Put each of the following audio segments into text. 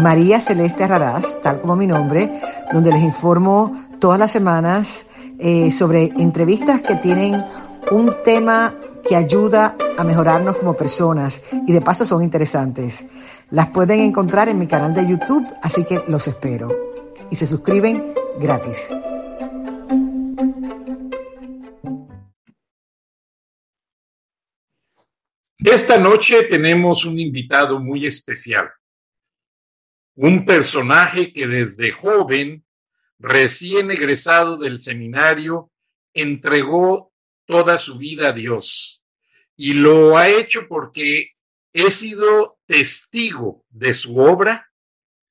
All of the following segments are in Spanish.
María Celeste Raraz, tal como mi nombre, donde les informo todas las semanas eh, sobre entrevistas que tienen un tema que ayuda a mejorarnos como personas y de paso son interesantes. Las pueden encontrar en mi canal de YouTube, así que los espero. Y se suscriben gratis. Esta noche tenemos un invitado muy especial, un personaje que desde joven, recién egresado del seminario, entregó toda su vida a Dios y lo ha hecho porque he sido testigo de su obra.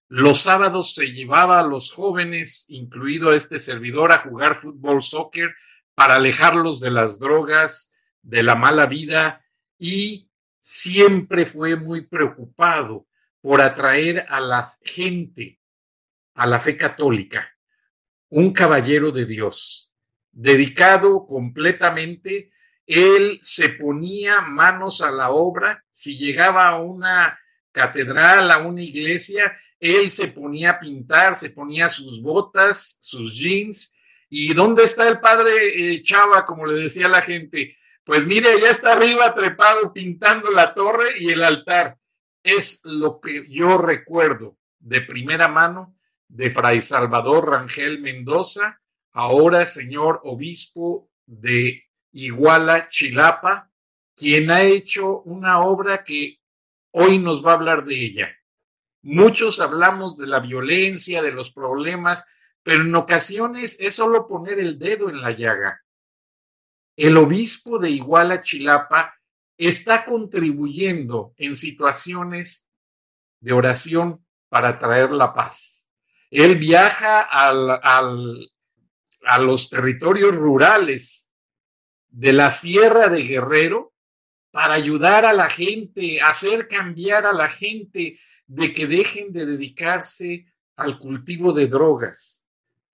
Los sábados se llevaba a los jóvenes, incluido este servidor, a jugar fútbol, soccer, para alejarlos de las drogas, de la mala vida y siempre fue muy preocupado por atraer a la gente a la fe católica. Un caballero de Dios, dedicado completamente, él se ponía manos a la obra, si llegaba a una catedral, a una iglesia, él se ponía a pintar, se ponía sus botas, sus jeans. ¿Y dónde está el padre eh, Chava, como le decía la gente? Pues mire, ya está arriba trepado pintando la torre y el altar. Es lo que yo recuerdo de primera mano de Fray Salvador Rangel Mendoza, ahora señor obispo de Iguala, Chilapa, quien ha hecho una obra que hoy nos va a hablar de ella. Muchos hablamos de la violencia, de los problemas, pero en ocasiones es solo poner el dedo en la llaga el obispo de Iguala Chilapa está contribuyendo en situaciones de oración para traer la paz. Él viaja a los territorios rurales de la Sierra de Guerrero para ayudar a la gente, hacer cambiar a la gente de que dejen de dedicarse al cultivo de drogas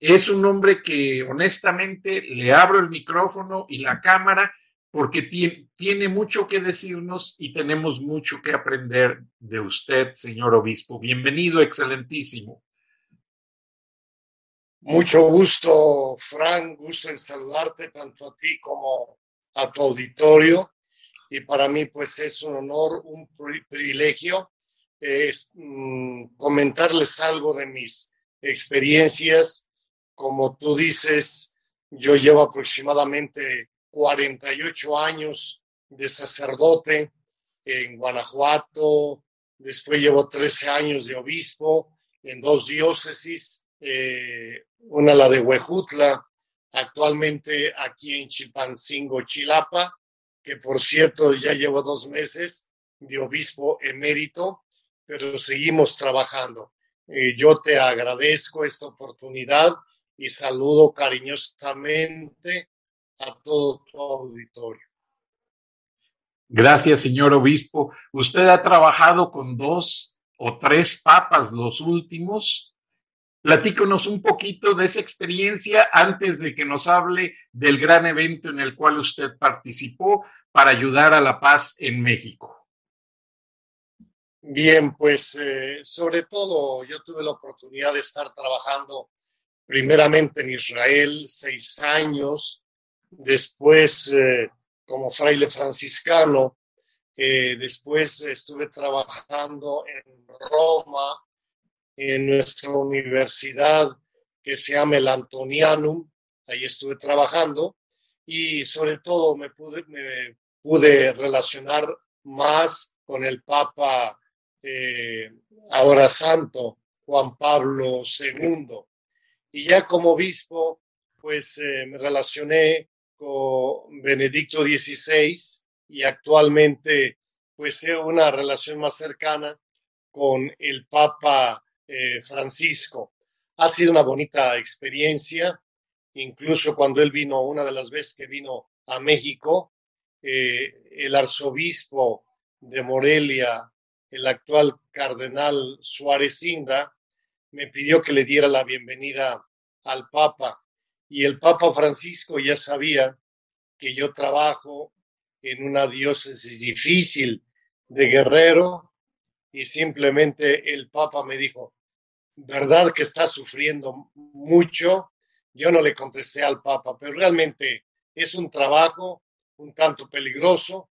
es un hombre que honestamente le abro el micrófono y la cámara porque tiene, mucho que decirnos y tenemos mucho que aprender de usted, señor obispo. Bienvenido, excelentísimo. Mucho gusto, Frank, gusto en saludarte tanto a ti como a tu auditorio. Y para mí, pues es un honor, un privilegio mm, comentarles algo de mis experiencias como tú dices, yo llevo aproximadamente 48 años de sacerdote en Guanajuato, después llevo 13 años de obispo en dos diócesis, eh, una la de Huejutla, actualmente aquí en Chilpancingo, Chilapa, que por cierto ya llevo dos meses de obispo emérito, pero seguimos trabajando. Eh, yo te agradezco esta oportunidad y saludo cariñosamente a todo tu auditorio. Gracias, señor obispo. Usted ha trabajado con dos o tres papas los últimos. Platíconos un poquito de esa experiencia antes de que nos hable del gran evento en el cual usted participó para ayudar a la paz en México. Bien, pues eh, sobre todo yo tuve la oportunidad de estar trabajando primeramente en Israel seis años, después eh, como fraile franciscano, eh, después estuve trabajando en Roma, en nuestra universidad que se llama el Antonianum, ahí estuve trabajando y sobre todo me pude, me pude relacionar más con el Papa eh, ahora santo Juan Pablo II y ya como obispo, pues me relacioné Benedicto XVI y actualmente pues tengo una relación más cercana con el Papa eh, Francisco. ha sido una bonita experiencia. Incluso cuando él vino, una de las veces que vino a México, eh, el arzobispo de Morelia, el actual cardenal Suárez Inda, me pidió que le diera la bienvenida al Papa. Y el Papa Francisco ya sabía que yo trabajo en una diócesis difícil de Guerrero y simplemente el Papa me dijo, ¿verdad que está sufriendo mucho? Yo no le contesté al Papa, pero realmente es un trabajo un tanto peligroso,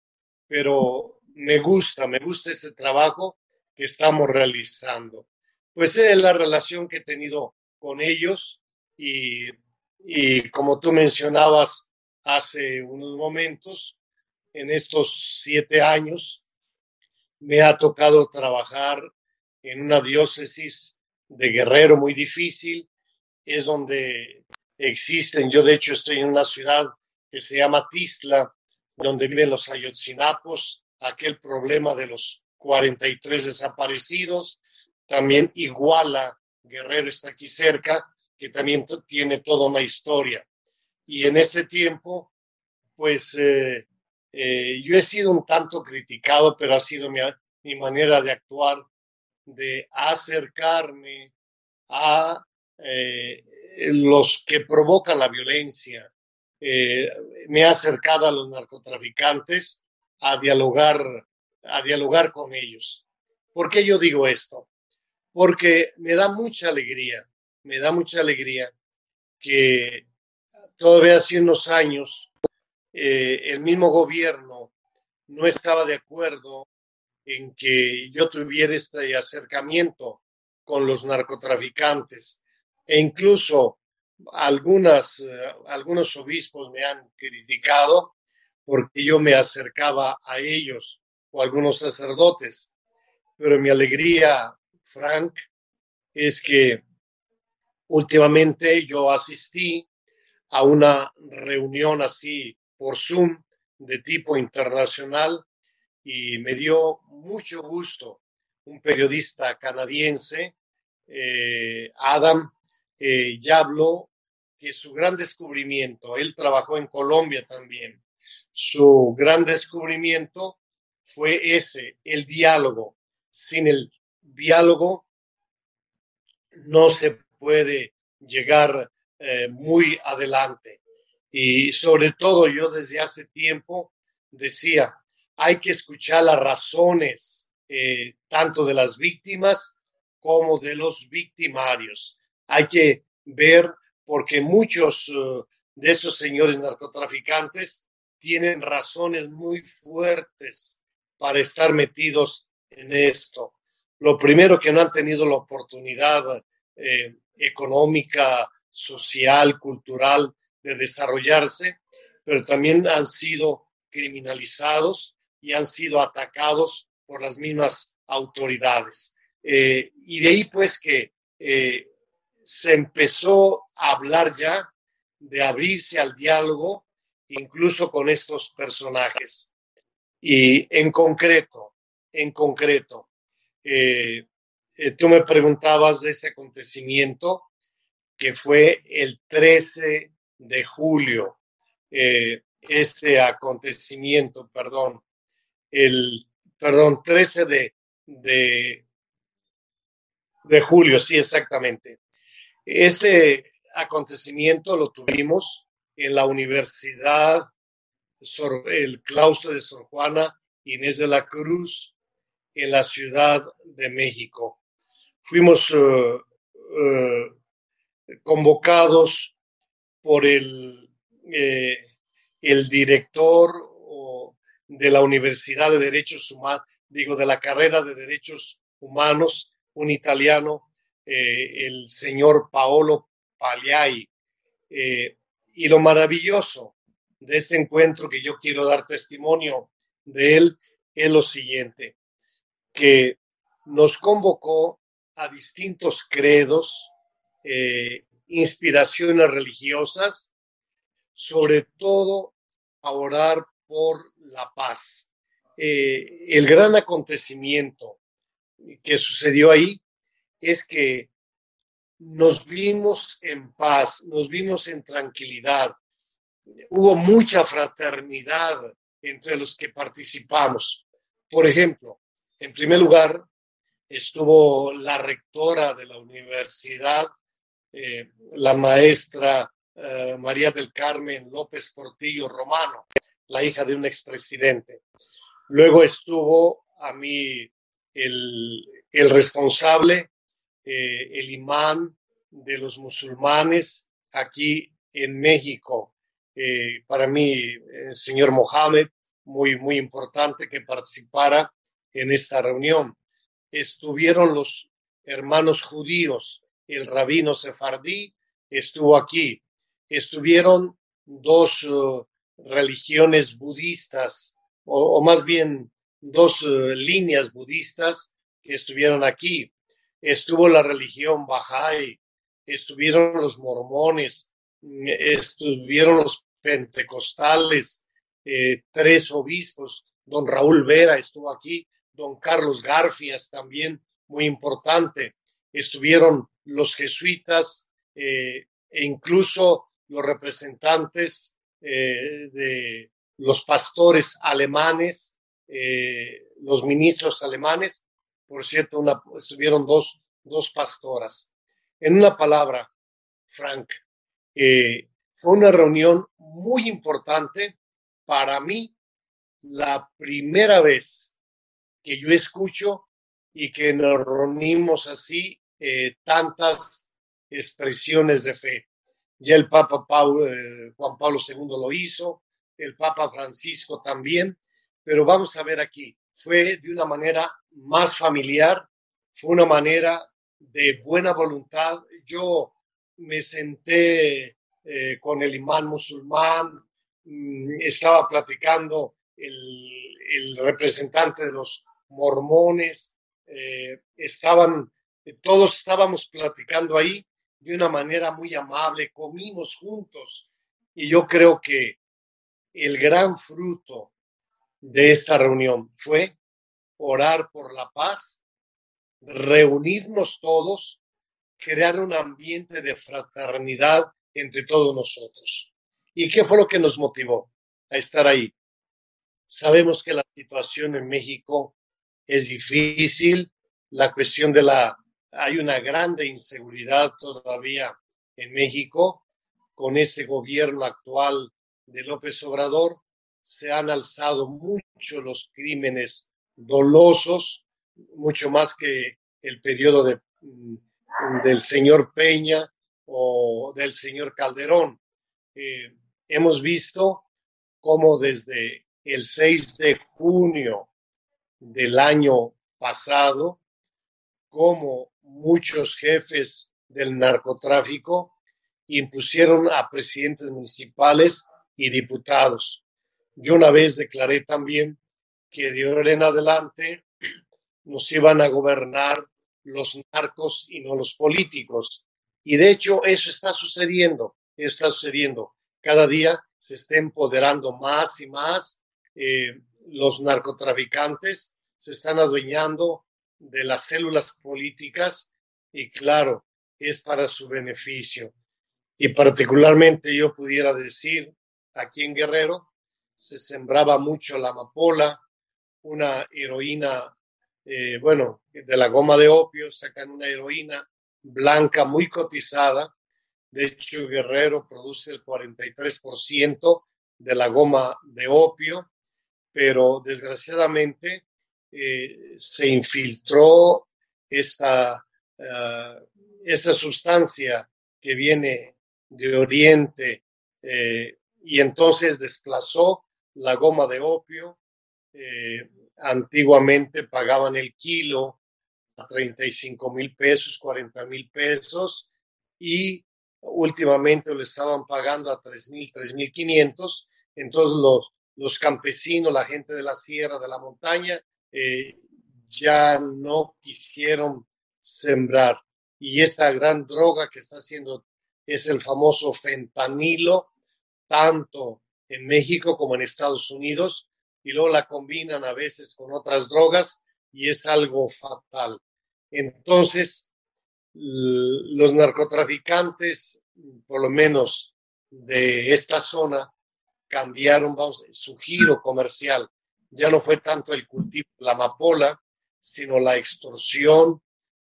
pero me gusta, me gusta ese trabajo que estamos realizando. Pues es la relación que he tenido con ellos y, y como tú mencionabas hace unos momentos, en estos siete años me ha tocado trabajar en una diócesis de Guerrero muy difícil, es donde existen, yo de hecho estoy en una ciudad que se llama Tisla, donde viven los ayotzinapos, aquel problema de los 43 desaparecidos, también Iguala, Guerrero está aquí cerca, que también tiene toda una historia. Y en ese tiempo, pues eh, eh, yo he sido un tanto criticado, pero ha sido mi, mi manera de actuar, de acercarme a eh, los que provocan la violencia. Me he acercado a los narcotraficantes a dialogar, a dialogar con ellos. ¿Por qué yo digo esto? Porque me da mucha alegría, me da mucha alegría que todavía hace unos años eh, el mismo gobierno no estaba de acuerdo en que yo tuviera este acercamiento con los narcotraficantes. E incluso algunas, eh, algunos obispos me han criticado porque yo me acercaba a ellos o algunos sacerdotes, pero mi alegría, Frank, es que últimamente yo asistí a una reunión así por Zoom de tipo internacional y me dio mucho gusto un periodista canadiense, eh, Adam, eh, ya habló que su gran descubrimiento, él trabajó en Colombia también, su gran descubrimiento fue ese, el diálogo. Sin el diálogo no se puede llegar eh, muy adelante. Y sobre todo yo desde hace tiempo decía, hay que escuchar las razones eh, tanto de las víctimas como de los victimarios hay que ver porque muchos eh, de esos señores narcotraficantes tienen razones muy fuertes para estar metidos en esto. Lo primero que no han tenido la oportunidad eh, económica, social, cultural de desarrollarse, pero también han sido criminalizados y han sido atacados por las mismas autoridades. Eh, y de ahí pues que se empezó a hablar ya de abrirse al diálogo, incluso con estos personajes. Y en concreto, en concreto, eh, eh, tú me preguntabas de ese acontecimiento que fue el 13 de julio, eh, este acontecimiento, perdón, el, perdón, 13 de, de, de julio, sí, exactamente. Este acontecimiento lo tuvimos en la Universidad, el claustro de Sor Juana Inés de la Cruz, en la Ciudad de México. Fuimos eh, eh, convocados por el, eh, el director de la Universidad de Derechos Humanos, digo, de la carrera de Derechos Humanos, un italiano el señor Paolo Pagliai. Y lo maravilloso de este encuentro que yo quiero dar testimonio de él es lo siguiente, que nos convocó a distintos credos, eh, inspiraciones religiosas, sobre todo a orar por la paz. el gran acontecimiento que sucedió ahí es que nos vimos en paz, nos vimos en tranquilidad. Hubo mucha fraternidad entre los que participamos. Por ejemplo, en primer lugar, estuvo la rectora de la universidad, eh, la maestra eh, María del Carmen López Portillo Romano, la hija de un expresidente. Luego estuvo a mí el, el responsable eh, el imán de los musulmanes aquí en México. Para mí, el señor Mohamed, muy, muy importante que participara en esta reunión. Estuvieron los hermanos judíos, el rabino sefardí estuvo aquí. Estuvieron dos uh, religiones budistas, o, más bien dos uh, líneas budistas que estuvieron aquí estuvo la religión Bahá'í, estuvieron los mormones, estuvieron los pentecostales, eh, tres obispos, don Raúl Vera estuvo aquí, don Carlos Garfias también, muy importante, estuvieron los jesuitas eh, e incluso los representantes eh, de los pastores alemanes, los ministros alemanes, por cierto, una, estuvieron dos, dos pastoras. En una palabra, Frank, eh, fue una reunión muy importante. Para mí, la primera vez que yo escucho y que nos reunimos así eh, tantas expresiones de fe. Ya el Papa eh, Juan Pablo II lo hizo, el Papa Francisco también, pero vamos a ver aquí, fue de una manera más familiar, fue una manera de buena voluntad. Yo me senté eh, con el imán musulmán, mm, estaba platicando el, representante de los mormones, eh, estaban, todos estábamos platicando ahí de una manera muy amable, comimos juntos y yo creo que el gran fruto de esta reunión fue orar por la paz, reunirnos todos, crear un ambiente de fraternidad entre todos nosotros. ¿Y qué fue lo que nos motivó a estar ahí? Sabemos que la situación en México es difícil, la cuestión de la... Hay una grande inseguridad todavía en México con ese gobierno actual de López Obrador se han alzado mucho los crímenes dolosos, mucho más que el periodo de, mm, del señor Peña o del señor Calderón. Eh, hemos visto cómo desde el 6 de junio del año pasado, como muchos jefes del narcotráfico impusieron a presidentes municipales y diputados yo una vez declaré también que de ahora en adelante nos iban a gobernar los narcos y no los políticos. Y de hecho eso está sucediendo, está sucediendo. Cada día se está empoderando más y más. Eh, los narcotraficantes se están adueñando de las células políticas y claro, es para su beneficio. Y particularmente yo pudiera decir aquí en Guerrero se sembraba mucho la amapola, una heroína, eh, bueno, de la goma de opio, sacan una heroína blanca muy cotizada. De hecho, Guerrero produce el 43% de la goma de opio, pero desgraciadamente eh, se infiltró esta, uh, esta sustancia que viene de Oriente eh, y entonces desplazó la goma de opio. Eh, antiguamente pagaban el kilo a 35 mil pesos, 40 mil pesos y últimamente lo estaban pagando a 3 mil, 3 mil 500. Entonces los, los campesinos, la gente de la sierra, de la montaña, eh, ya no quisieron sembrar. Y esta gran droga que está haciendo es el famoso fentanilo, tanto en México como en Estados Unidos y luego la combinan a veces con otras drogas y es algo fatal. Entonces, los narcotraficantes, por lo menos de esta zona, cambiaron vamos, su giro comercial. Ya no fue tanto el cultivo la amapola, sino la extorsión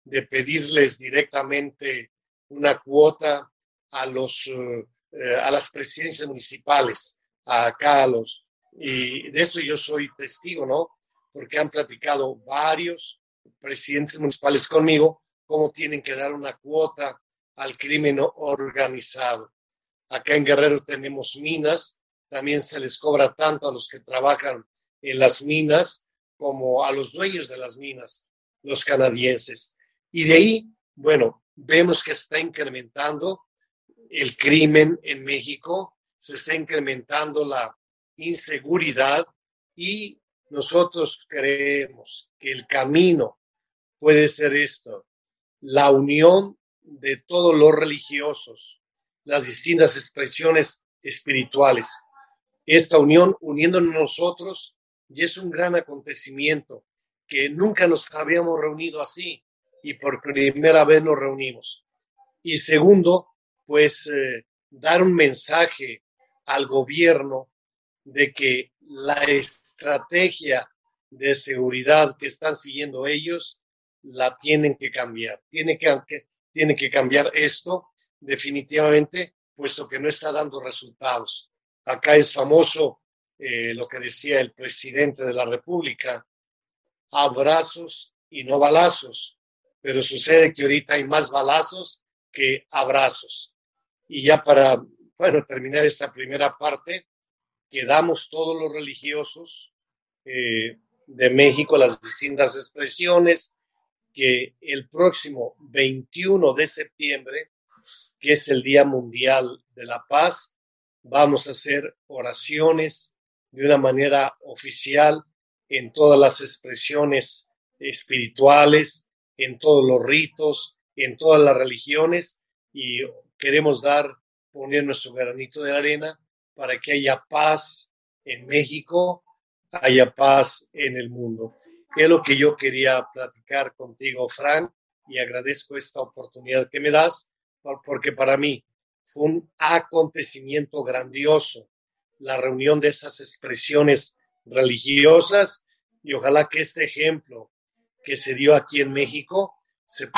de pedirles directamente una cuota a, los, eh, a las presidencias municipales, acá a los... Y de esto yo soy testigo, ¿no? Porque han platicado varios presidentes municipales conmigo cómo tienen que dar una cuota al crimen organizado. Acá en Guerrero tenemos minas, también se les cobra tanto a los que trabajan en las minas como a los dueños de las minas, los canadienses. Y de ahí, bueno, vemos que está incrementando el crimen en México, se está incrementando la inseguridad y nosotros creemos que el camino puede ser esto, la unión de todos los religiosos, las distintas expresiones espirituales. Esta unión uniéndonos nosotros y es un gran acontecimiento que nunca nos habíamos reunido así y por primera vez nos reunimos. Y segundo, pues eh, dar un mensaje al gobierno de que la estrategia de seguridad que están siguiendo ellos la tienen que cambiar. Tiene que, tiene que cambiar esto definitivamente, puesto que no está dando resultados. Acá es famoso eh, lo que decía el presidente de la República, abrazos y no balazos, pero sucede que ahorita hay más balazos que abrazos. Y ya para, bueno, terminar esta primera parte, quedamos todos los religiosos eh, de México, las distintas expresiones, que el próximo 21 de septiembre, que es el Día Mundial de la Paz, vamos a hacer oraciones de una manera oficial en todas las expresiones espirituales, en todos los ritos, en todas las religiones y queremos dar, poner nuestro granito de arena para que haya paz en México, haya paz en el mundo. Es lo que yo quería platicar contigo, Frank, y agradezco esta oportunidad que me das, porque para mí fue un acontecimiento grandioso la reunión de esas expresiones religiosas y ojalá que este ejemplo que se dio aquí en México se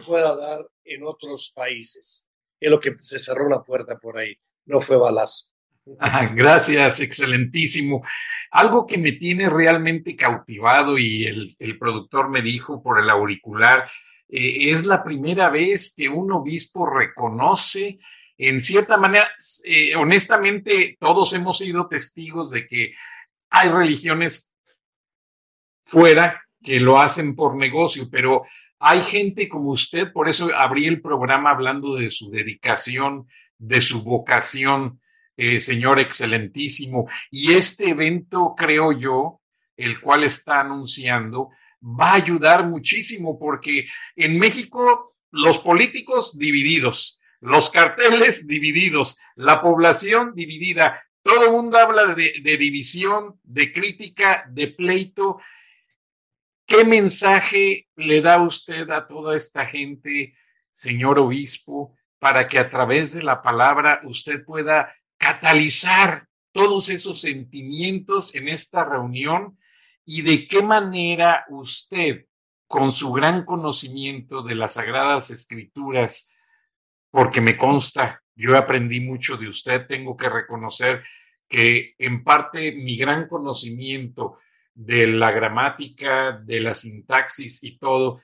pueda, dar en otros países. Es lo que se cerró una puerta por ahí, no fue balazo. gracias, excelentísimo. Algo que me tiene realmente cautivado y el, productor me dijo por el auricular, eh, es la primera vez que un obispo reconoce en cierta manera, eh, honestamente, todos hemos sido testigos de que hay religiones fuera que lo hacen por negocio, pero hay gente como usted, por eso abrí el programa hablando de su dedicación, de su vocación, eh, señor excelentísimo. Y este evento, creo yo, el cual está anunciando, va a ayudar muchísimo porque en México los políticos divididos, los carteles divididos, la población dividida. Todo el mundo habla de, división, de crítica, de pleito. ¿Qué mensaje le da usted a toda esta gente, señor obispo, para que a través de la palabra usted pueda catalizar todos esos sentimientos en esta reunión y de qué manera usted, con su gran conocimiento de las sagradas escrituras, porque me consta, yo aprendí mucho de usted, tengo que reconocer que en parte mi gran conocimiento de la gramática, de la sintaxis y todo,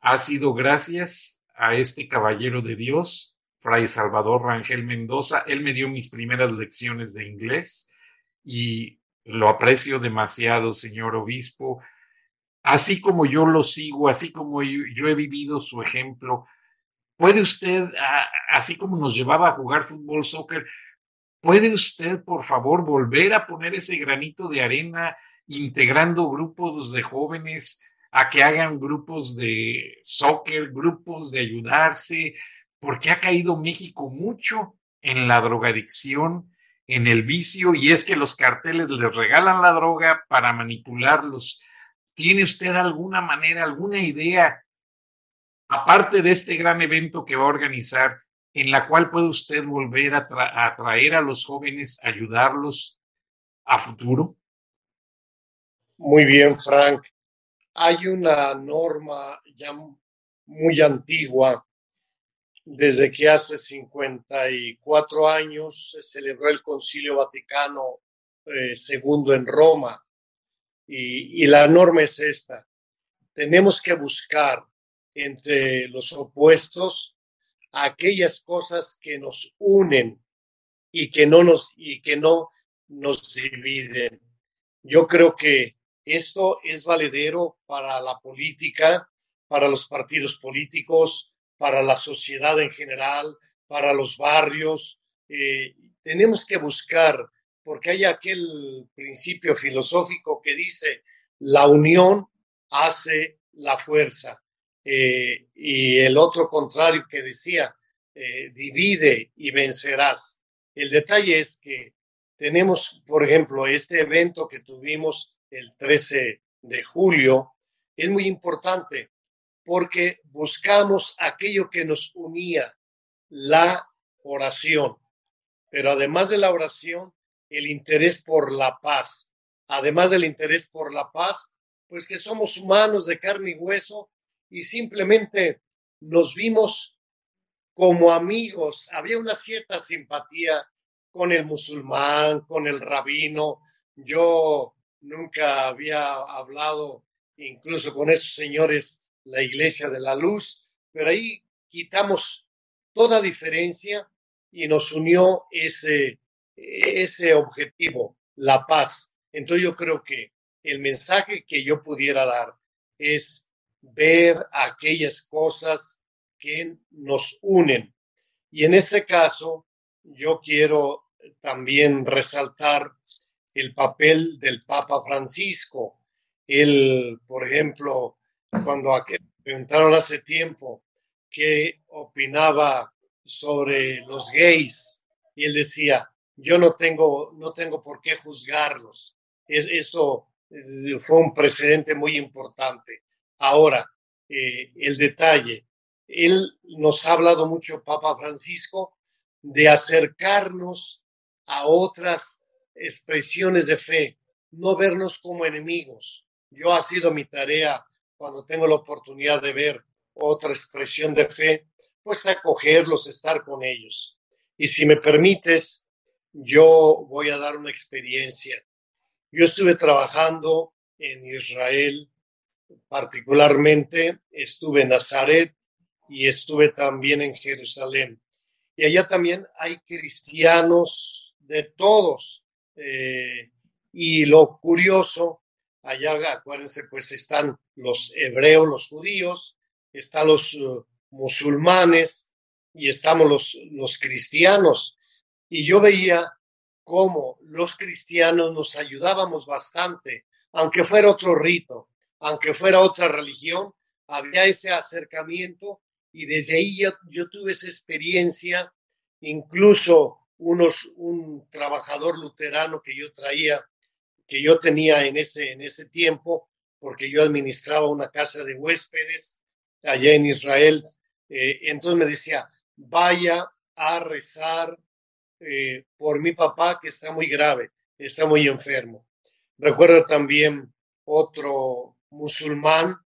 ha sido gracias a este caballero de Dios, Fray Salvador Rangel Mendoza. Él me dio mis primeras lecciones de inglés y lo aprecio demasiado, señor obispo. Así como yo lo sigo, así como yo he vivido su ejemplo, ¿Puede usted, así como nos llevaba a jugar fútbol, soccer, puede usted, por favor, volver a poner ese granito de arena integrando grupos de jóvenes a que hagan grupos de soccer, grupos de ayudarse, porque ha caído México mucho en la drogadicción, en el vicio, y es que los carteles les regalan la droga para manipularlos. ¿Tiene usted alguna manera, alguna idea aparte de este gran evento que va a organizar, en la cual puede usted volver a, atraer a los jóvenes, ayudarlos a futuro? Muy bien, Frank. Hay una norma ya muy antigua, desde que hace 54 años se celebró el Concilio Vaticano II eh, en Roma, y, y la norma es esta. Tenemos que buscar entre los opuestos aquellas cosas que nos unen y que no nos y que no nos dividen. Yo creo que esto es valedero para la política, para los partidos políticos, para la sociedad en general, para los barrios. Eh, tenemos que buscar, porque hay aquel principio filosófico que dice, la unión hace la fuerza. Eh, y el otro contrario que decía, eh, divide y vencerás. El detalle es que tenemos, por ejemplo, este evento que tuvimos el 13 de julio, es muy importante porque buscamos aquello que nos unía, la oración, pero además de la oración, el interés por la paz. Además del interés por la paz, pues que somos humanos de carne y hueso y simplemente nos vimos como amigos. Había una cierta simpatía con el musulmán, con el rabino. Yo nunca había hablado incluso con esos señores, la Iglesia de la Luz, pero ahí quitamos toda diferencia y nos unió ese, ese objetivo, la paz. Entonces yo creo que el mensaje que yo pudiera dar es ver aquellas cosas que nos unen. Y en este caso, yo quiero también resaltar el papel del Papa Francisco. Él, por ejemplo, cuando preguntaron hace tiempo qué opinaba sobre los gays, y él decía, yo no tengo, no tengo por qué juzgarlos. Es, esto eh, fue un precedente muy importante. Ahora, eh, el detalle, él nos ha hablado mucho, Papa Francisco, de acercarnos a otras expresiones de fe, no vernos como enemigos. Yo ha sido mi tarea cuando tengo la oportunidad de ver otra expresión de fe, pues acogerlos, estar con ellos. Y si me permites, yo voy a dar una experiencia. Yo estuve trabajando en Israel, particularmente estuve en Nazaret y estuve también en Jerusalén. Y allá también hay cristianos de todos eh, y lo curioso, allá, acuérdense, pues están los hebreos, los judíos, están los uh, musulmanes y estamos los, los cristianos. Y yo veía cómo los cristianos nos ayudábamos bastante, aunque fuera otro rito, aunque fuera otra religión, había ese acercamiento y desde ahí yo, yo tuve esa experiencia, incluso unos, un trabajador luterano que yo traía, que yo tenía en ese, en ese tiempo, porque yo administraba una casa de huéspedes allá en Israel. Eh, entonces me decía, vaya a rezar eh, por mi papá que está muy grave, está muy enfermo. Recuerdo también otro musulmán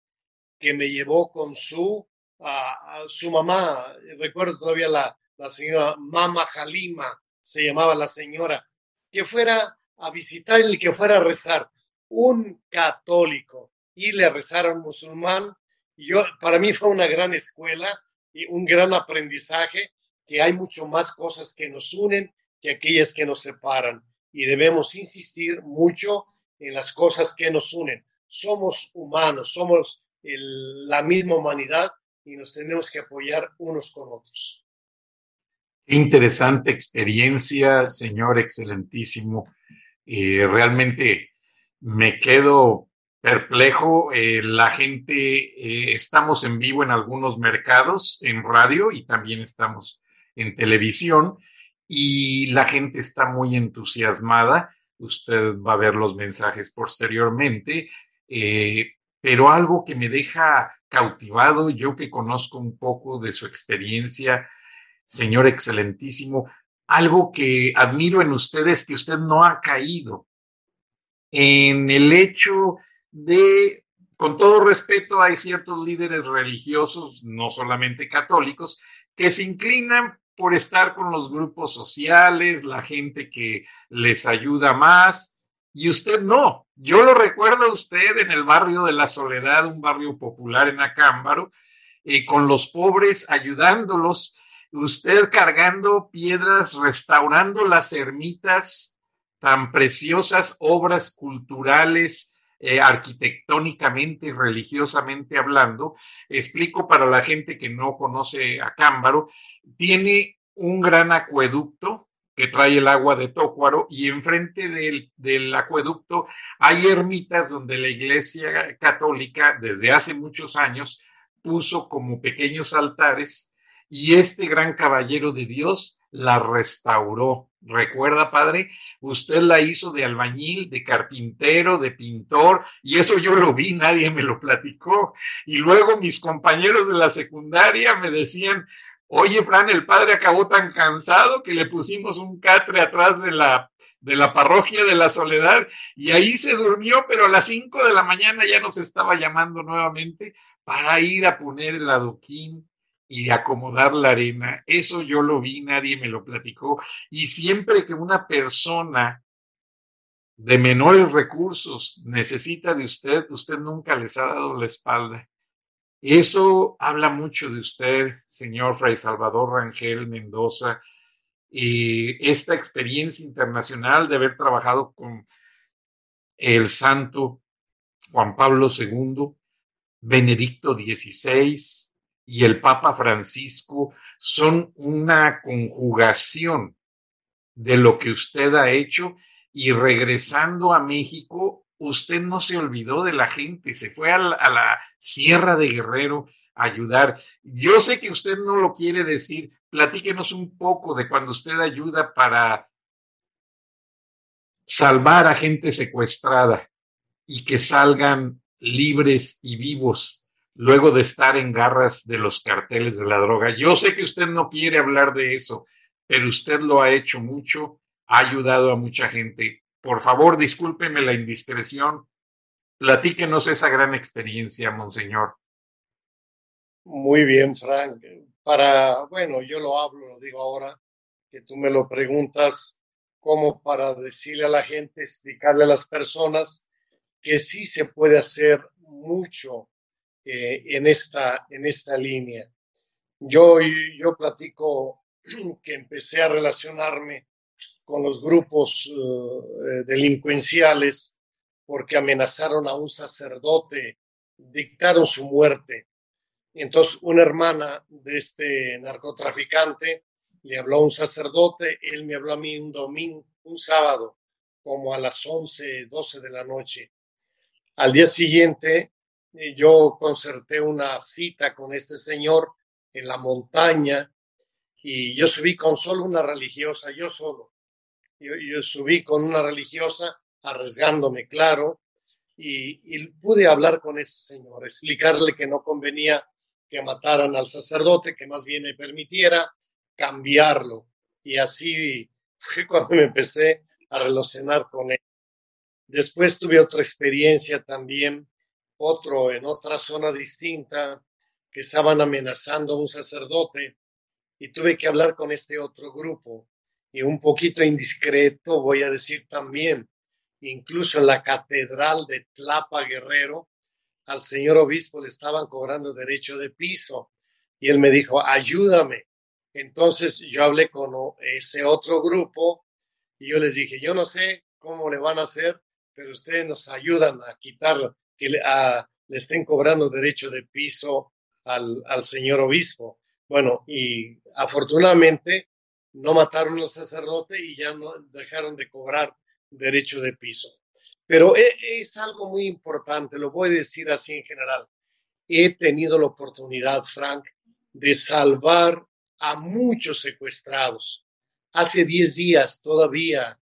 que me llevó con su, a, su mamá, recuerdo todavía la, la señora Mama Halima, se llamaba la señora, que fuera a visitar y que fuera a rezar. Un católico y le rezar un musulmán. Y yo, para mí fue una gran escuela y un gran aprendizaje, que hay mucho más cosas que nos unen que aquellas que nos separan. Y debemos insistir mucho en las cosas que nos unen. Somos humanos, somos la misma humanidad y nos tenemos que apoyar unos con otros. Interesante experiencia, señor, excelentísimo. Eh, realmente me quedo perplejo. Eh, la gente, eh, estamos en vivo en algunos mercados, en radio y también estamos en televisión y la gente está muy entusiasmada. Usted va a ver los mensajes posteriormente, pero algo que me deja cautivado, yo que conozco un poco de su experiencia, señor excelentísimo, algo que admiro en usted es que usted no ha caído en el hecho de, con todo respeto, hay ciertos líderes religiosos, no solamente católicos, que se inclinan por estar con los grupos sociales, la gente que les ayuda más, y usted no. Yo lo recuerdo a usted en el barrio de la Soledad, un barrio popular en Acámbaro, eh, con los pobres, ayudándolos, usted cargando piedras, restaurando las ermitas tan preciosas, obras culturales, eh, arquitectónicamente y religiosamente hablando. Explico para la gente que no conoce a Cámbaro, tiene un gran acueducto que trae el agua de Tócuaro y enfrente del, del acueducto hay ermitas donde la Iglesia Católica desde hace muchos años puso como pequeños altares y este gran caballero de Dios la restauró. Recuerda, padre, usted la hizo de albañil, de carpintero, de pintor, y eso yo lo vi, nadie me lo platicó. Y luego mis compañeros de la secundaria me decían, oye, Fran, el padre acabó tan cansado que le pusimos un catre atrás de la, de la parroquia de la Soledad y ahí se durmió, pero a las cinco de la mañana ya nos estaba llamando nuevamente para ir a poner el adoquín y acomodar la arena. Eso yo lo vi, nadie me lo platicó. Y siempre que una persona de menores recursos necesita de usted, usted nunca les ha dado la espalda. Eso habla mucho de usted, señor Fray Salvador Rangel Mendoza, y esta experiencia internacional de haber trabajado con el santo Juan Pablo II, Benedicto XVI, y el Papa Francisco son una conjugación de lo que usted ha hecho y regresando a México, usted no se olvidó de la gente, se fue a la, Sierra de Guerrero a ayudar. Yo sé que usted no lo quiere decir, platíquenos un poco de cuando usted ayuda para salvar a gente secuestrada y que salgan libres y vivos luego de estar en garras de los carteles de la droga. Yo sé que usted no quiere hablar de eso, pero usted lo ha hecho mucho, ha ayudado a mucha gente. Por favor, discúlpeme la indiscreción. Platíquenos esa gran experiencia, monseñor. Muy bien, Frank. Para, bueno, yo lo hablo, lo digo ahora, que tú me lo preguntas, como para decirle a la gente, explicarle a las personas que sí se puede hacer mucho eh, en, esta, en esta línea. Yo, yo platico que empecé a relacionarme con los grupos eh, delincuenciales porque amenazaron a un sacerdote, dictaron su muerte. Y entonces una hermana de este narcotraficante le habló a un sacerdote, él me habló a mí un domingo, un sábado, como a las 11, 12 de la noche. Al día siguiente yo concerté una cita con este señor en la montaña y yo subí con solo una religiosa, yo solo. Yo, subí con una religiosa, arriesgándome, claro, y, y, pude hablar con ese señor, explicarle que no convenía que mataran al sacerdote, que más bien me permitiera cambiarlo. Y así fue cuando me empecé a relacionar con él. Después tuve otra experiencia también otro en otra zona distinta que estaban amenazando a un sacerdote y tuve que hablar con este otro grupo y un poquito indiscreto voy a decir también, incluso en la catedral de Tlapa Guerrero, al señor obispo le estaban cobrando derecho de piso y él me dijo, ayúdame. Entonces yo hablé con ese otro grupo y yo les dije, yo no sé cómo le van a hacer, pero ustedes nos ayudan a quitar que le, estén cobrando derecho de piso al, al señor obispo. Bueno, y afortunadamente no mataron al sacerdote y ya no dejaron de cobrar derecho de piso. Pero es, es, algo muy importante, lo voy a decir así en general. He tenido la oportunidad, Frank, de salvar a muchos secuestrados. Hace 10 días todavía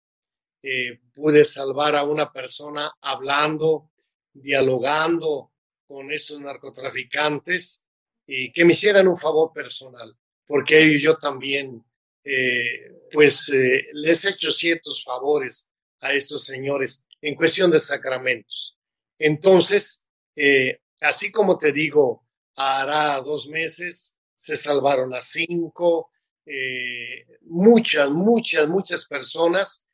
eh, pude salvar a una persona hablando dialogando con estos narcotraficantes y que me hicieran un favor personal, porque yo también, eh, pues, eh, les he hecho ciertos favores a estos señores en cuestión de sacramentos. Entonces, eh, así como te digo, hará dos meses se salvaron a cinco, muchas, muchas, muchas personas.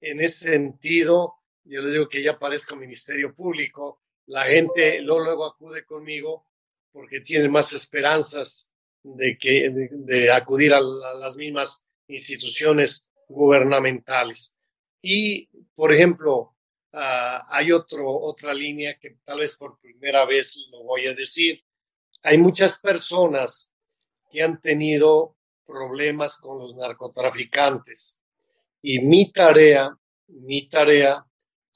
En ese sentido, yo les digo que ya parezco Ministerio Público, la gente luego, luego acude conmigo porque tiene más esperanzas de, que, de, acudir a, las mismas instituciones gubernamentales. Y, por ejemplo, ah, hay otro, otra línea que tal vez por primera vez lo voy a decir. Hay muchas personas que han tenido problemas con los narcotraficantes. Y mi tarea, mi tarea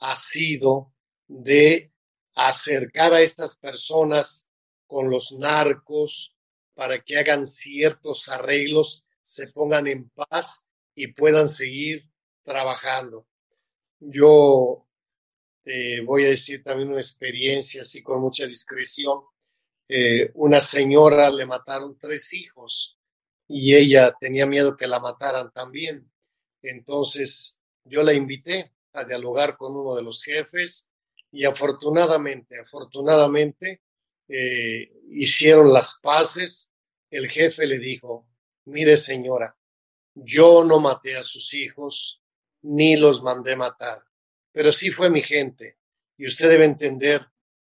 ha sido de acercar a estas personas con los narcos para que hagan ciertos arreglos, se pongan en paz y puedan seguir trabajando. Yo voy a decir también una experiencia así con mucha discreción. Eh, una señora le mataron tres hijos y ella tenía miedo que la mataran también. Entonces yo la invité a dialogar con uno de los jefes y afortunadamente, afortunadamente, eh, hicieron las paces. El jefe le dijo, mire señora, yo no maté a sus hijos ni los mandé matar, pero sí fue mi gente. Y usted debe entender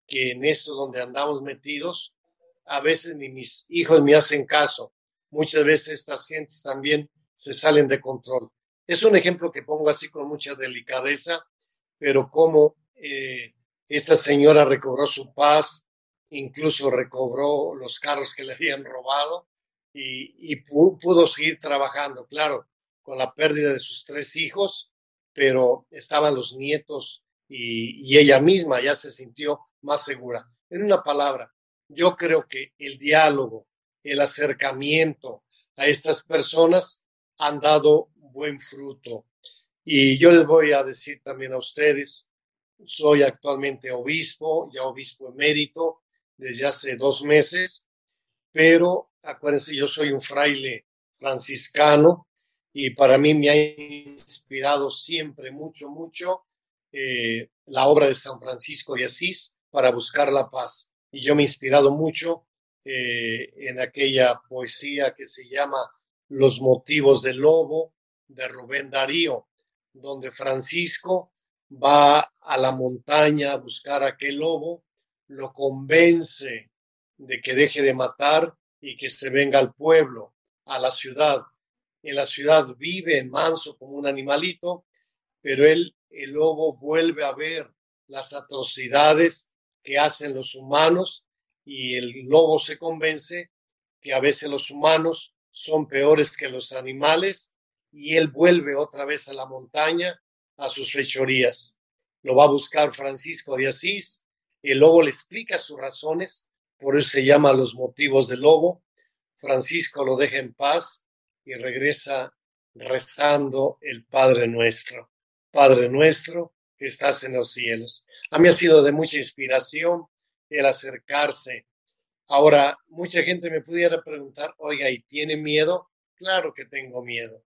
que en esto donde andamos metidos, a veces ni mis hijos me hacen caso. Muchas veces estas gentes también se salen de control. Es un ejemplo que pongo así con mucha delicadeza, pero como eh, esta señora recobró su paz, incluso recobró los carros que le habían robado y, pudo seguir trabajando, claro, con la pérdida de sus tres hijos, pero estaban los nietos y, y ella misma ya se sintió más segura. En una palabra, yo creo que el diálogo, el acercamiento a estas personas han dado buen fruto. Y yo les voy a decir también a ustedes, soy actualmente obispo, ya obispo emérito desde hace dos meses, pero acuérdense, yo soy un fraile franciscano y para mí me ha inspirado siempre mucho, mucho eh, la obra de San Francisco de Asís para buscar la paz. Y yo me he inspirado mucho eh, en aquella poesía que se llama Los motivos del lobo de Rubén Darío, donde Francisco va a la montaña a buscar a aquel lobo, lo convence de que deje de matar y que se venga al pueblo, a la ciudad. En la ciudad vive en manso como un animalito, pero él, el lobo, vuelve a ver las atrocidades que hacen los humanos y el lobo se convence que a veces los humanos son peores que los animales y él vuelve otra vez a la montaña a sus fechorías. Lo va a buscar Francisco de Asís, el lobo le explica sus razones, por eso se llama los motivos del lobo. Francisco lo deja en paz y regresa rezando el Padre nuestro. Padre nuestro que estás en los cielos. A mí ha sido de mucha inspiración el acercarse. Ahora, mucha gente me pudiera preguntar, oiga, ¿y tiene miedo? Claro que tengo miedo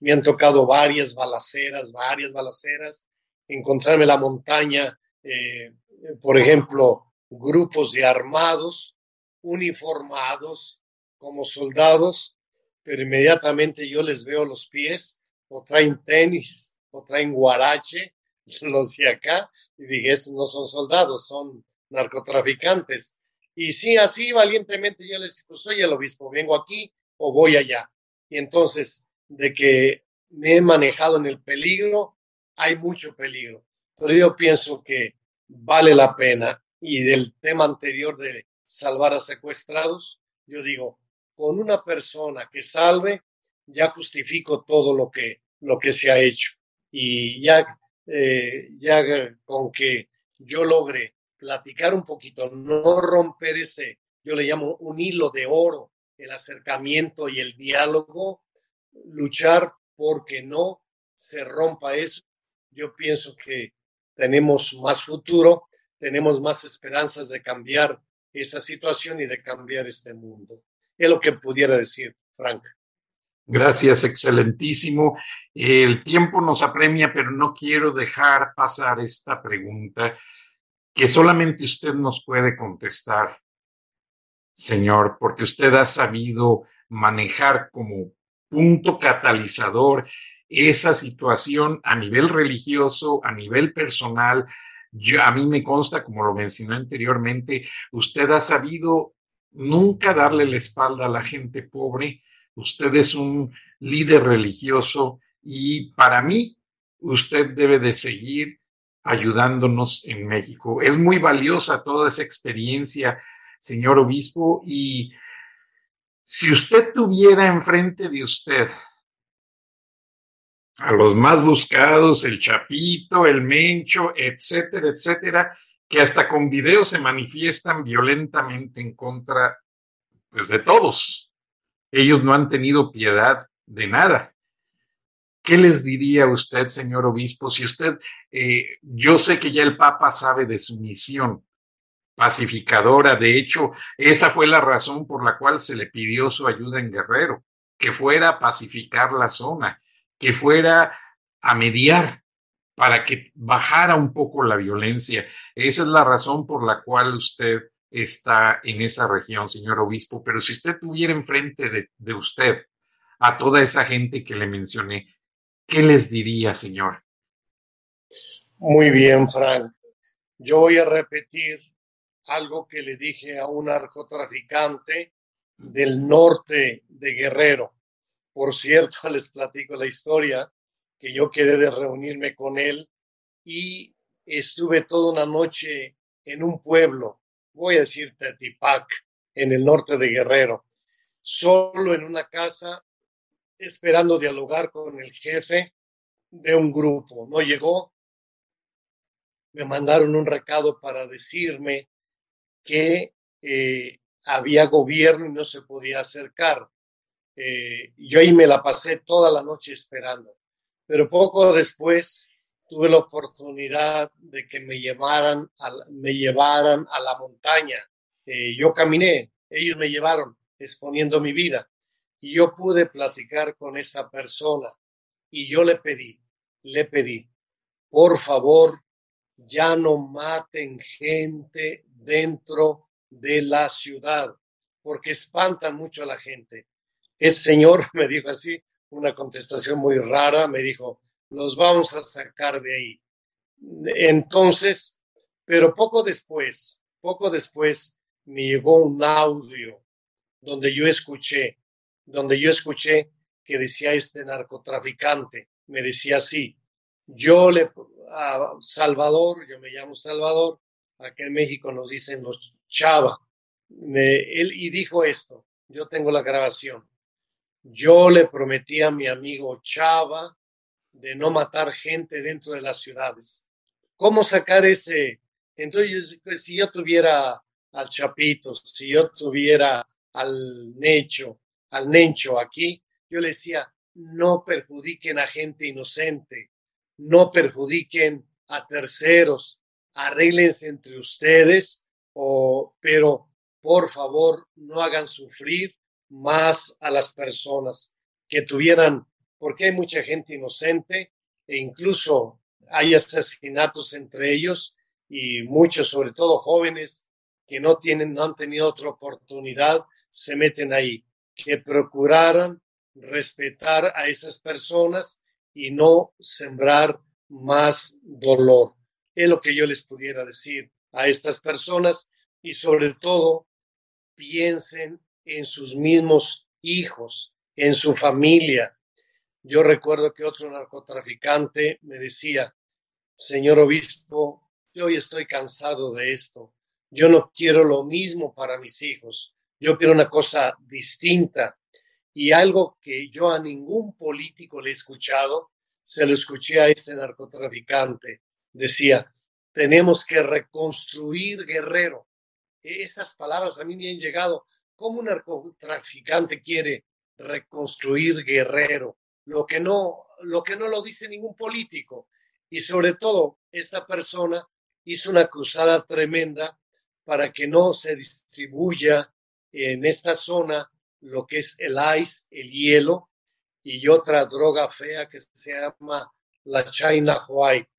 me han tocado varias balaceras, varias balaceras, encontrarme la montaña, eh, por ejemplo, grupos de armados, uniformados como soldados, pero inmediatamente yo les veo los pies, o traen tenis, o traen guarache, los de acá, y dije, estos no son soldados, son narcotraficantes. Y sí, así valientemente yo les dije, pues soy el obispo, vengo aquí o voy allá. Y entonces de que me he manejado en el peligro, hay mucho peligro, pero yo pienso que vale la pena. Y del tema anterior de salvar a secuestrados, yo digo, con una persona que salve, ya justifico todo lo que, lo que se ha hecho. Y ya, eh, ya con que yo logre platicar un poquito, no romper ese, yo le llamo un hilo de oro, el acercamiento y el diálogo, luchar porque no se rompa eso. Yo pienso que tenemos más futuro, tenemos más esperanzas de cambiar esa situación y de cambiar este mundo. Es lo que pudiera decir, Frank. Gracias, excelentísimo. El tiempo nos apremia, pero no quiero dejar pasar esta pregunta que solamente usted nos puede contestar, señor, porque usted ha sabido manejar como punto catalizador esa situación a nivel religioso, a nivel personal. Yo, a mí me consta, como lo mencioné anteriormente, usted ha sabido nunca darle la espalda a la gente pobre. Usted es un líder religioso y para mí usted debe de seguir ayudándonos en México. Es muy valiosa toda esa experiencia, señor obispo, y si usted tuviera enfrente de usted a los más buscados, el Chapito, el Mencho, etcétera, etcétera, que hasta con videos se manifiestan violentamente en contra pues, de todos. Ellos no han tenido piedad de nada. ¿Qué les diría usted, señor obispo, si usted, eh, yo sé que ya el Papa sabe de su misión pacificadora, de hecho, esa fue la razón por la cual se le pidió su ayuda en Guerrero, que fuera a pacificar la zona, que fuera a mediar para que bajara un poco la violencia. Esa es la razón por la cual usted está en esa región, señor obispo, pero si usted tuviera enfrente de, de usted a toda esa gente que le mencioné, ¿qué les diría, señor? Muy bien, Frank. Yo voy a repetir algo que le dije a un narcotraficante del norte de Guerrero. Por cierto, les platico la historia que yo quedé de reunirme con él y estuve toda una noche en un pueblo, voy a decir Tetipac, en el norte de Guerrero, solo en una casa esperando dialogar con el jefe de un grupo. No llegó. Me mandaron un recado para decirme que eh, había gobierno y no se podía acercar. Eh, yo ahí me la pasé toda la noche esperando. Pero poco después tuve la oportunidad de que me llevaran a, me llevaran a la montaña. Eh, yo caminé, ellos me llevaron exponiendo mi vida y yo pude platicar con esa persona y yo le pedí, le pedí, por favor, ya no maten gente dentro de la ciudad, porque espantan mucho a la gente. El Señor me dijo así, una contestación muy rara, me dijo, los vamos a sacar de ahí. Entonces, pero poco después, poco después, me llegó un audio donde yo escuché, donde yo escuché que decía este narcotraficante, me decía así, yo le, a Salvador, yo me llamo Salvador, acá en México nos dicen los chava, él, y dijo esto, yo tengo la grabación, yo le prometí a mi amigo Chava de no matar gente dentro de las ciudades. ¿Cómo sacar ese? Entonces, pues, si yo tuviera al Chapito, si yo tuviera al Necho, al Nencho aquí, yo le decía, no perjudiquen a gente inocente, no perjudiquen a terceros, arréglense entre ustedes, o, pero por favor no hagan sufrir más a las personas que tuvieran, porque hay mucha gente inocente e incluso hay asesinatos entre ellos y muchos, sobre todo jóvenes, que no tienen, no han tenido otra oportunidad, se meten ahí, que procuraran respetar a esas personas y no sembrar más dolor. Es lo que yo les pudiera decir a estas personas y sobre todo piensen en sus mismos hijos, en su familia. Yo recuerdo que otro narcotraficante me decía, señor obispo, yo hoy estoy cansado de esto. Yo no quiero lo mismo para mis hijos. Yo quiero una cosa distinta. Y algo que yo a ningún político le he escuchado, se lo escuché a este narcotraficante. Decía, tenemos que reconstruir Guerrero. Esas palabras a mí me han llegado ¿Cómo un narcotraficante quiere reconstruir Guerrero? Lo que no lo que no lo dice ningún político. Y sobre todo, esta persona hizo una cruzada tremenda para que no se distribuya en esta zona lo que es el ice, el hielo, y otra droga fea que se llama la China White.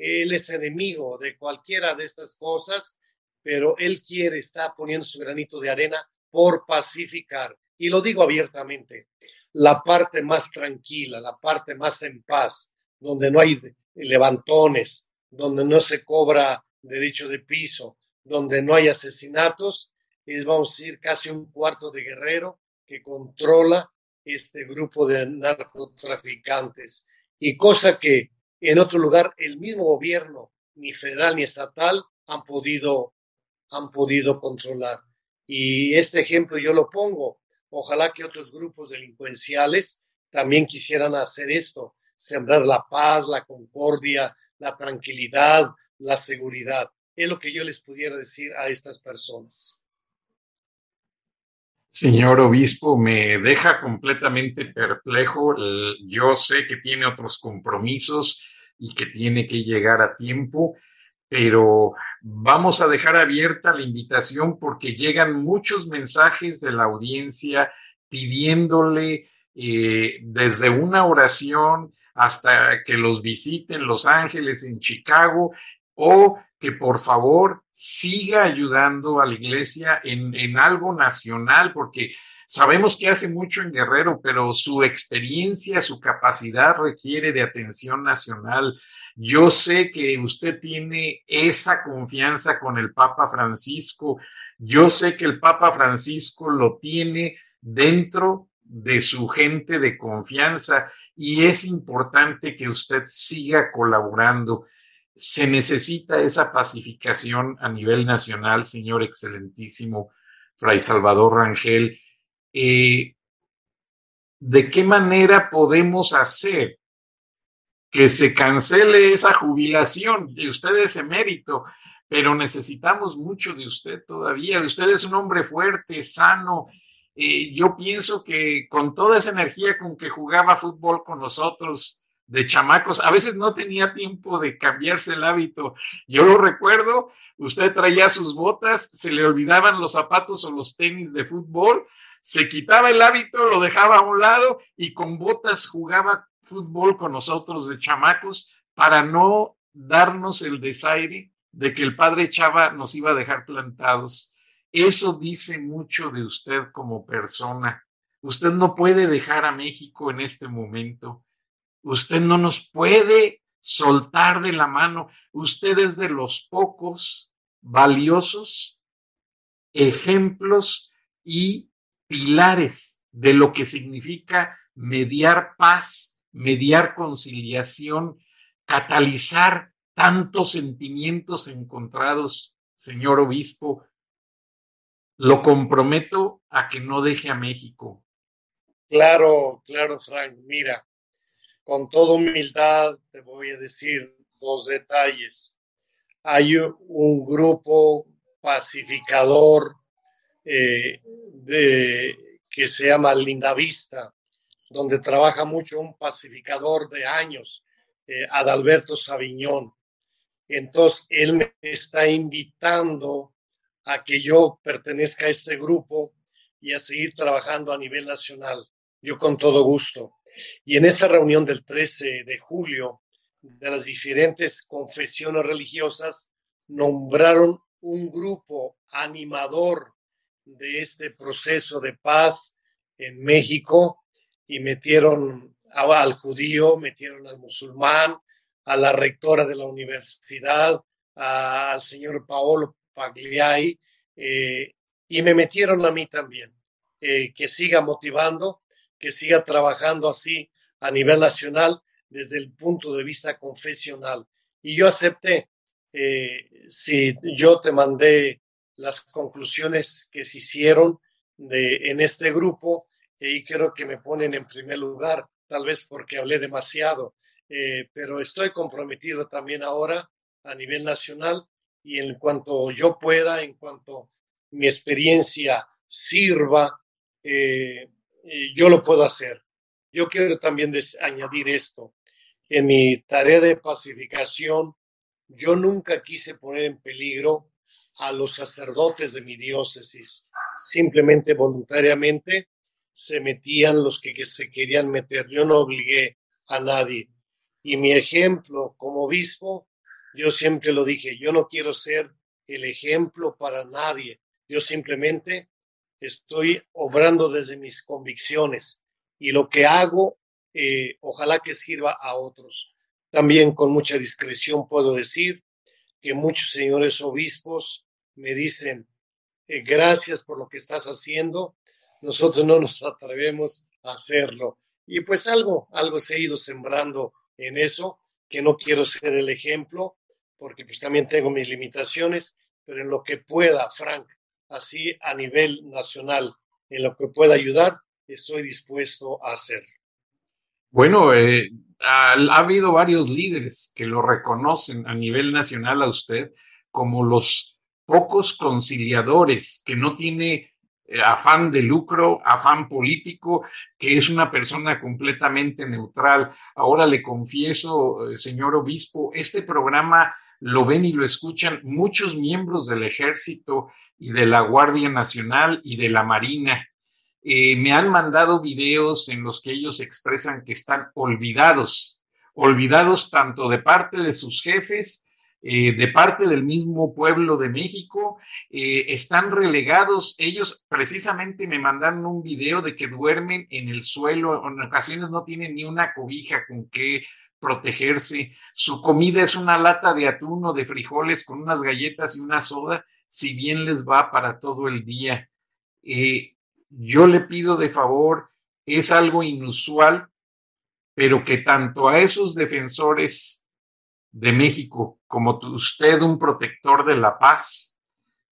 Él es enemigo de cualquiera de estas cosas, pero él quiere, está poniendo su granito de arena por pacificar. Y lo digo abiertamente, la parte más tranquila, la parte más en paz, donde no hay levantones, donde no se cobra derecho de piso, donde no hay asesinatos, es, vamos a decir, casi un cuarto de guerrero que controla este grupo de narcotraficantes. Y cosa que en otro lugar el mismo gobierno, ni federal ni estatal, han podido, han podido controlar. Y este ejemplo yo lo pongo. Ojalá que otros grupos delincuenciales también quisieran hacer esto, sembrar la paz, la concordia, la tranquilidad, la seguridad. Es lo que yo les pudiera decir a estas personas. Señor obispo, me deja completamente perplejo. Yo sé que tiene otros compromisos y que tiene que llegar a tiempo, pero vamos a dejar abierta la invitación porque llegan muchos mensajes de la audiencia pidiéndole eh, desde una oración hasta que los visiten Los Ángeles, en Chicago, o que por favor siga ayudando a la iglesia en, en, algo nacional, porque sabemos que hace mucho en Guerrero, pero su experiencia, su capacidad requiere de atención nacional. Yo sé que usted tiene esa confianza con el Papa Francisco. Yo sé que el Papa Francisco lo tiene dentro de su gente de confianza y es importante que usted siga colaborando se necesita esa pacificación a nivel nacional, señor excelentísimo Fray Salvador Rangel. Eh, ¿De qué manera podemos hacer que se cancele esa jubilación? De usted es emérito, pero necesitamos mucho de usted todavía. Usted es un hombre fuerte, sano. Eh, yo pienso que con toda esa energía con que jugaba fútbol con nosotros, de chamacos, a veces no tenía tiempo de cambiarse el hábito. Yo lo recuerdo, usted traía sus botas, se le olvidaban los zapatos o los tenis de fútbol, se quitaba el hábito, lo dejaba a un lado y con botas jugaba fútbol con nosotros de chamacos para no darnos el desaire de que el padre Chava nos iba a dejar plantados. Eso dice mucho de usted como persona. Usted no puede dejar a México en este momento. Usted no nos puede soltar de la mano. Usted es de los pocos valiosos ejemplos y pilares de lo que significa mediar paz, mediar conciliación, catalizar tantos sentimientos encontrados, señor obispo. Lo comprometo a que no deje a México. Claro, claro, Frank. Mira, con toda humildad te voy a decir dos detalles. Hay un grupo pacificador eh, de, que se llama Linda Vista, donde trabaja mucho un pacificador de años, eh, Adalberto Saviñón. Entonces, él me está invitando a que yo pertenezca a este grupo y a seguir trabajando a nivel nacional yo con todo gusto. Y en esa reunión del 13 de julio de las diferentes confesiones religiosas, nombraron un grupo animador de este proceso de paz en México y metieron al judío, metieron al musulmán, a la rectora de la universidad, al señor Paolo Pagliai, eh, y me metieron a mí también, eh, que siga motivando que siga trabajando así a nivel nacional desde el punto de vista confesional. Y yo acepté, eh, si yo te mandé las conclusiones que se hicieron de, en este grupo, y creo que me ponen en primer lugar, tal vez porque hablé demasiado, eh, pero estoy comprometido también ahora a nivel nacional y en cuanto yo pueda, en cuanto mi experiencia sirva, eh, yo lo puedo hacer. Yo quiero también añadir esto. En mi tarea de pacificación yo nunca quise poner en peligro a los sacerdotes de mi diócesis. Simplemente voluntariamente se metían los que, que se querían meter. Yo no obligué a nadie. Y mi ejemplo como obispo, yo siempre lo dije, yo no quiero ser el ejemplo para nadie. Yo simplemente estoy obrando desde mis convicciones y lo que hago, eh, ojalá que sirva a otros. También con mucha discreción puedo decir que muchos señores obispos me dicen, eh, gracias por lo que estás haciendo, nosotros no nos atrevemos a hacerlo. Y pues algo, algo se ha ido sembrando en eso, que no quiero ser el ejemplo, porque pues también tengo mis limitaciones, pero en lo que pueda, Frank, así a nivel nacional, en lo que pueda ayudar, estoy dispuesto a hacerlo. Bueno, eh, ha, habido varios líderes que lo reconocen a nivel nacional a usted como los pocos conciliadores, que no tiene eh, afán de lucro, afán político, que es una persona completamente neutral. Ahora le confieso, eh, señor obispo, este programa lo ven y lo escuchan muchos miembros del ejército y de la Guardia Nacional y de la Marina. Eh, me han mandado videos en los que ellos expresan que están olvidados, olvidados tanto de parte de sus jefes, eh, de parte del mismo pueblo de México, eh, están relegados. Ellos precisamente me mandaron un video de que duermen en el suelo, en ocasiones no tienen ni una cobija con que protegerse. Su comida es una lata de atún o de frijoles con unas galletas y una soda, si bien les va para todo el día. Eh, yo le pido de favor, es algo inusual, pero que tanto a esos defensores de México como usted, un protector de la paz,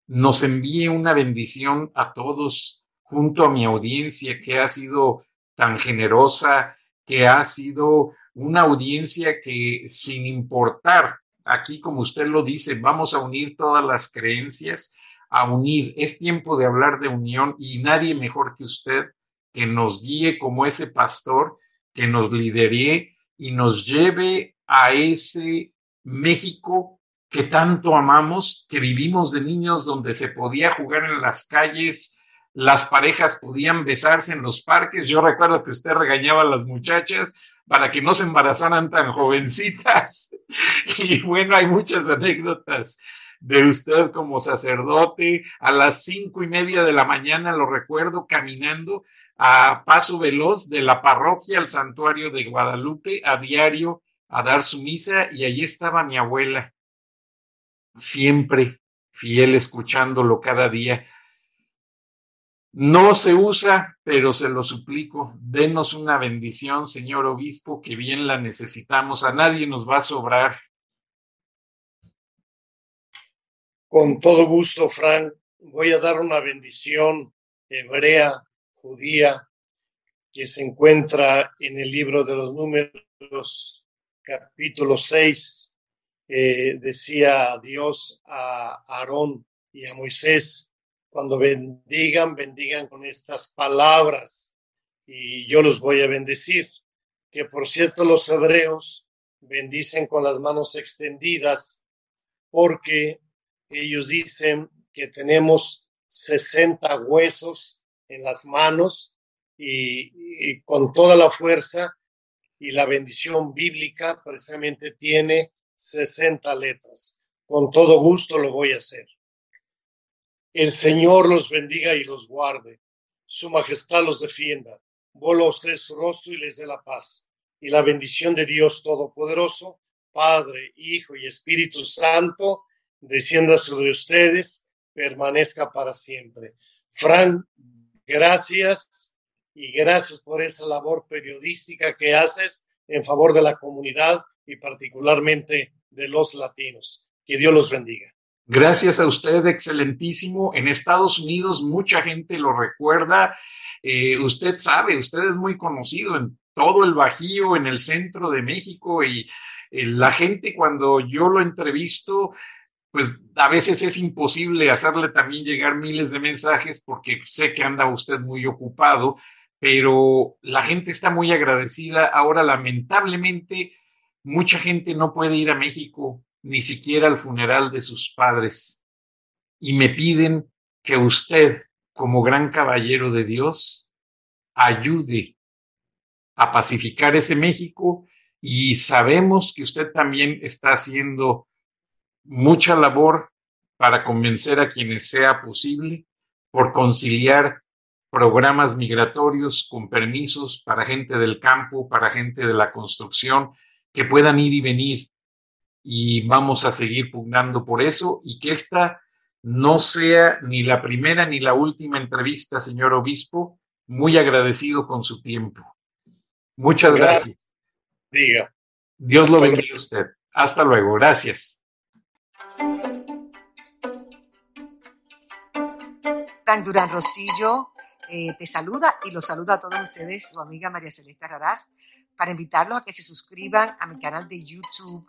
nos envíe una bendición a todos junto a mi audiencia que ha sido tan generosa, que ha sido una audiencia que sin importar, aquí como usted lo dice, vamos a unir todas las creencias, a unir. Es tiempo de hablar de unión y nadie mejor que usted que nos guíe como ese pastor, que nos lidere y nos lleve a ese México que tanto amamos, que vivimos de niños donde se podía jugar en las calles, las parejas podían besarse en los parques. Yo recuerdo que usted regañaba a las muchachas para que no se embarazaran tan jovencitas. Y bueno, hay muchas anécdotas de usted como sacerdote. A las cinco y media de la mañana lo recuerdo caminando a paso veloz de la parroquia al santuario de Guadalupe a diario a dar su misa y allí estaba mi abuela, siempre fiel escuchándolo cada día. No se usa, pero se lo suplico, denos una bendición, señor obispo, que bien la necesitamos. A nadie nos va a sobrar. Con todo gusto, Fran, voy a dar una bendición hebrea, judía, que se encuentra en el libro de los números, capítulo 6. Eh, decía Dios a Aarón y a Moisés, cuando bendigan, bendigan con estas palabras y yo los voy a bendecir. Que por cierto los hebreos bendicen con las manos extendidas porque ellos dicen que tenemos 60 huesos en las manos y, con toda la fuerza y la bendición bíblica precisamente tiene 60 letras. Con todo gusto lo voy a hacer. El Señor los bendiga y los guarde. Su majestad los defienda. Vuelva a usted su rostro y les dé la paz. Y la bendición de Dios Todopoderoso, Padre, Hijo y Espíritu Santo, descienda sobre ustedes, permanezca para siempre. Fran, gracias y gracias por esa labor periodística que haces en favor de la comunidad y particularmente de los latinos. Que Dios los bendiga. Gracias a usted, excelentísimo. En Estados Unidos mucha gente lo recuerda. Eh, usted sabe, usted es muy conocido en todo el Bajío, en el centro de México y eh, la gente cuando yo lo entrevisto, pues a veces es imposible hacerle también llegar miles de mensajes porque sé que anda usted muy ocupado, pero la gente está muy agradecida. Ahora, lamentablemente, mucha gente no puede ir a México ni siquiera al funeral de sus padres. Y me piden que usted, como gran caballero de Dios, ayude a pacificar ese México y sabemos que usted también está haciendo mucha labor para convencer a quienes sea posible por conciliar programas migratorios con permisos para gente del campo, para gente de la construcción, que puedan ir y venir. Y vamos a seguir pugnando por eso y que esta no sea ni la primera ni la última entrevista, señor obispo. Muy agradecido con su tiempo. Muchas gracias. Diga. Dios lo bendiga a usted. Hasta luego. Gracias. Tan Durán Rosillo eh, te saluda y los saluda a todos ustedes, su amiga María Celeste Raraz, para invitarlos a que se suscriban a mi canal de YouTube